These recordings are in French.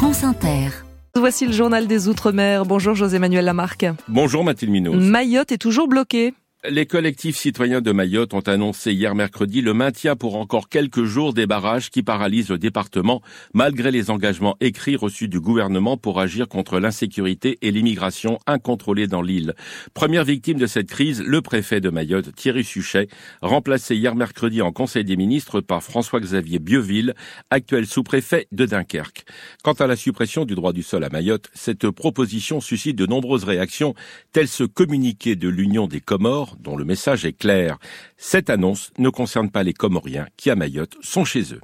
France Inter. Voici le journal des Outre-mer. Bonjour José-Manuel Lamarque. Bonjour Mathilde Minos. Mayotte est toujours bloquée. Les collectifs citoyens de Mayotte ont annoncé hier mercredi le maintien pour encore quelques jours des barrages qui paralysent le département malgré les engagements écrits reçus du gouvernement pour agir contre l'insécurité et l'immigration incontrôlée dans l'île. Première victime de cette crise, le préfet de Mayotte, Thierry Suchet, remplacé hier mercredi en Conseil des ministres par François-Xavier Bieville, actuel sous-préfet de Dunkerque. Quant à la suppression du droit du sol à Mayotte, cette proposition suscite de nombreuses réactions, telles ce communiqué de l'Union des Comores dont le message est clair. Cette annonce ne concerne pas les Comoriens qui, à Mayotte, sont chez eux.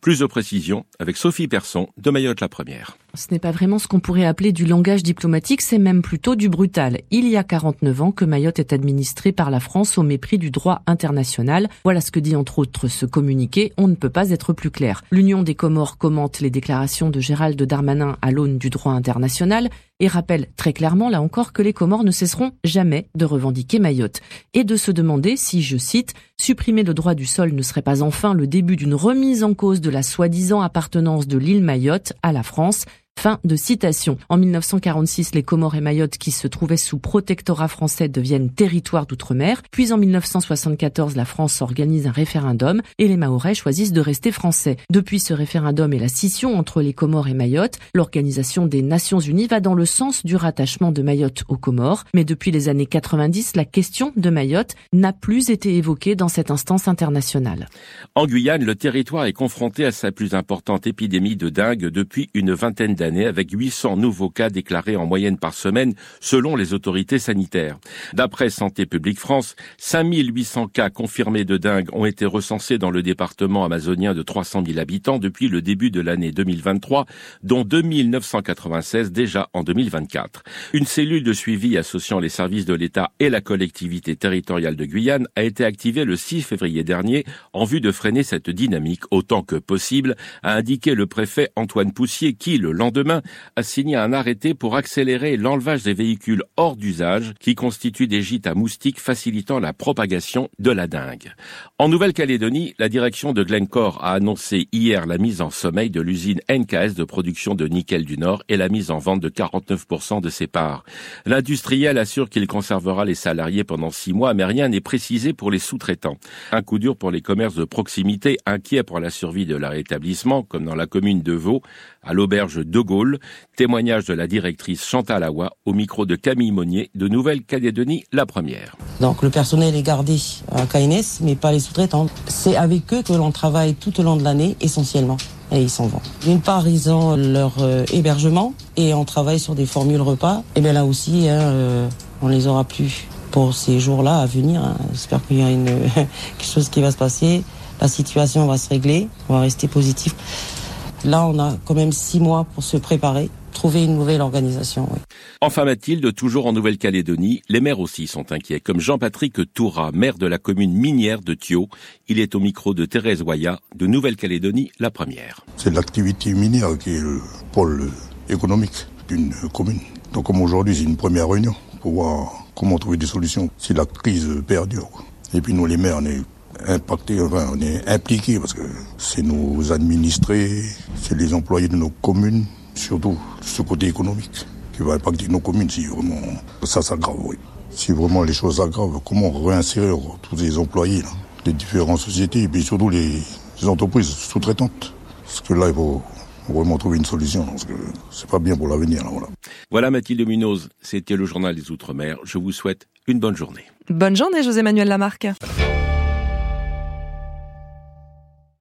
Plus de précisions avec Sophie Persson de Mayotte la Première. Ce n'est pas vraiment ce qu'on pourrait appeler du langage diplomatique, c'est même plutôt du brutal. Il y a 49 ans que Mayotte est administrée par la France au mépris du droit international. Voilà ce que dit entre autres ce communiqué. On ne peut pas être plus clair. L'Union des Comores commente les déclarations de Gérald Darmanin à l'aune du droit international et rappelle très clairement là encore que les Comores ne cesseront jamais de revendiquer Mayotte et de se demander si, je cite, supprimer le droit du sol ne serait pas enfin le début d'une remise en cause de la soi-disant appartenance de l'île Mayotte à la France Fin de citation. En 1946, les Comores et Mayotte, qui se trouvaient sous protectorat français, deviennent territoire d'outre-mer. Puis en 1974, la France organise un référendum et les Mahorais choisissent de rester français. Depuis ce référendum et la scission entre les Comores et Mayotte, l'Organisation des Nations Unies va dans le sens du rattachement de Mayotte aux Comores. Mais depuis les années 90, la question de Mayotte n'a plus été évoquée dans cette instance internationale. En Guyane, le territoire est confronté à sa plus importante épidémie de dingue depuis une vingtaine d'années avec 800 nouveaux cas déclarés en moyenne par semaine selon les autorités sanitaires. D'après Santé publique France, 5800 cas confirmés de dingue ont été recensés dans le département amazonien de 300 000 habitants depuis le début de l'année 2023, dont 2996 déjà en 2024. Une cellule de suivi associant les services de l'État et la collectivité territoriale de Guyane a été activée le 6 février dernier en vue de freiner cette dynamique autant que possible, a indiqué le préfet Antoine Poussier qui, le lendemain demain a signé un arrêté pour accélérer l'enlevage des véhicules hors d'usage qui constituent des gîtes à moustiques facilitant la propagation de la dengue. En Nouvelle-Calédonie, la direction de Glencore a annoncé hier la mise en sommeil de l'usine NKS de production de nickel du Nord et la mise en vente de 49% de ses parts. L'industriel assure qu'il conservera les salariés pendant six mois, mais rien n'est précisé pour les sous-traitants. Un coup dur pour les commerces de proximité, inquiets pour la survie de leur établissement, comme dans la commune de Vaux, à l'auberge de Gaulle. Témoignage de la directrice Chantal Awa au micro de Camille Monnier de Nouvelle-Calédonie, la première. Donc le personnel est gardé à KNS, mais pas les sous-traitants. C'est avec eux que l'on travaille tout au long de l'année essentiellement. Et ils s'en vont. D'une part, ils ont leur euh, hébergement et on travaille sur des formules repas. Et bien là aussi, hein, euh, on les aura plus pour ces jours-là à venir. Hein. J'espère qu'il y a une, quelque chose qui va se passer. La situation va se régler. On va rester positif. Là, on a quand même six mois pour se préparer trouver une nouvelle organisation. Oui. Enfin Mathilde, toujours en Nouvelle-Calédonie, les maires aussi sont inquiets, comme Jean-Patrick Toura, maire de la commune minière de Thio. Il est au micro de Thérèse Waya, de Nouvelle-Calédonie, la première. C'est l'activité minière qui est le pôle économique d'une commune. Donc comme aujourd'hui, c'est une première réunion pour voir comment trouver des solutions si la crise perdure. Et puis nous, les maires, on est impacté, enfin, on est impliqué parce que c'est nos administrés, c'est les employés de nos communes, surtout ce côté économique qui va impacter nos communes si vraiment ça s'aggrave. Oui. Si vraiment les choses s'aggravent, comment réinsérer tous les employés là, des différentes sociétés et puis surtout les, entreprises sous-traitantes? Parce que là, il faut vraiment trouver une solution parce que c'est pas bien pour l'avenir. Voilà. voilà Mathilde Munoz, c'était le journal des Outre-mer. Je vous souhaite une bonne journée. Bonne journée José Manuel Lamarque.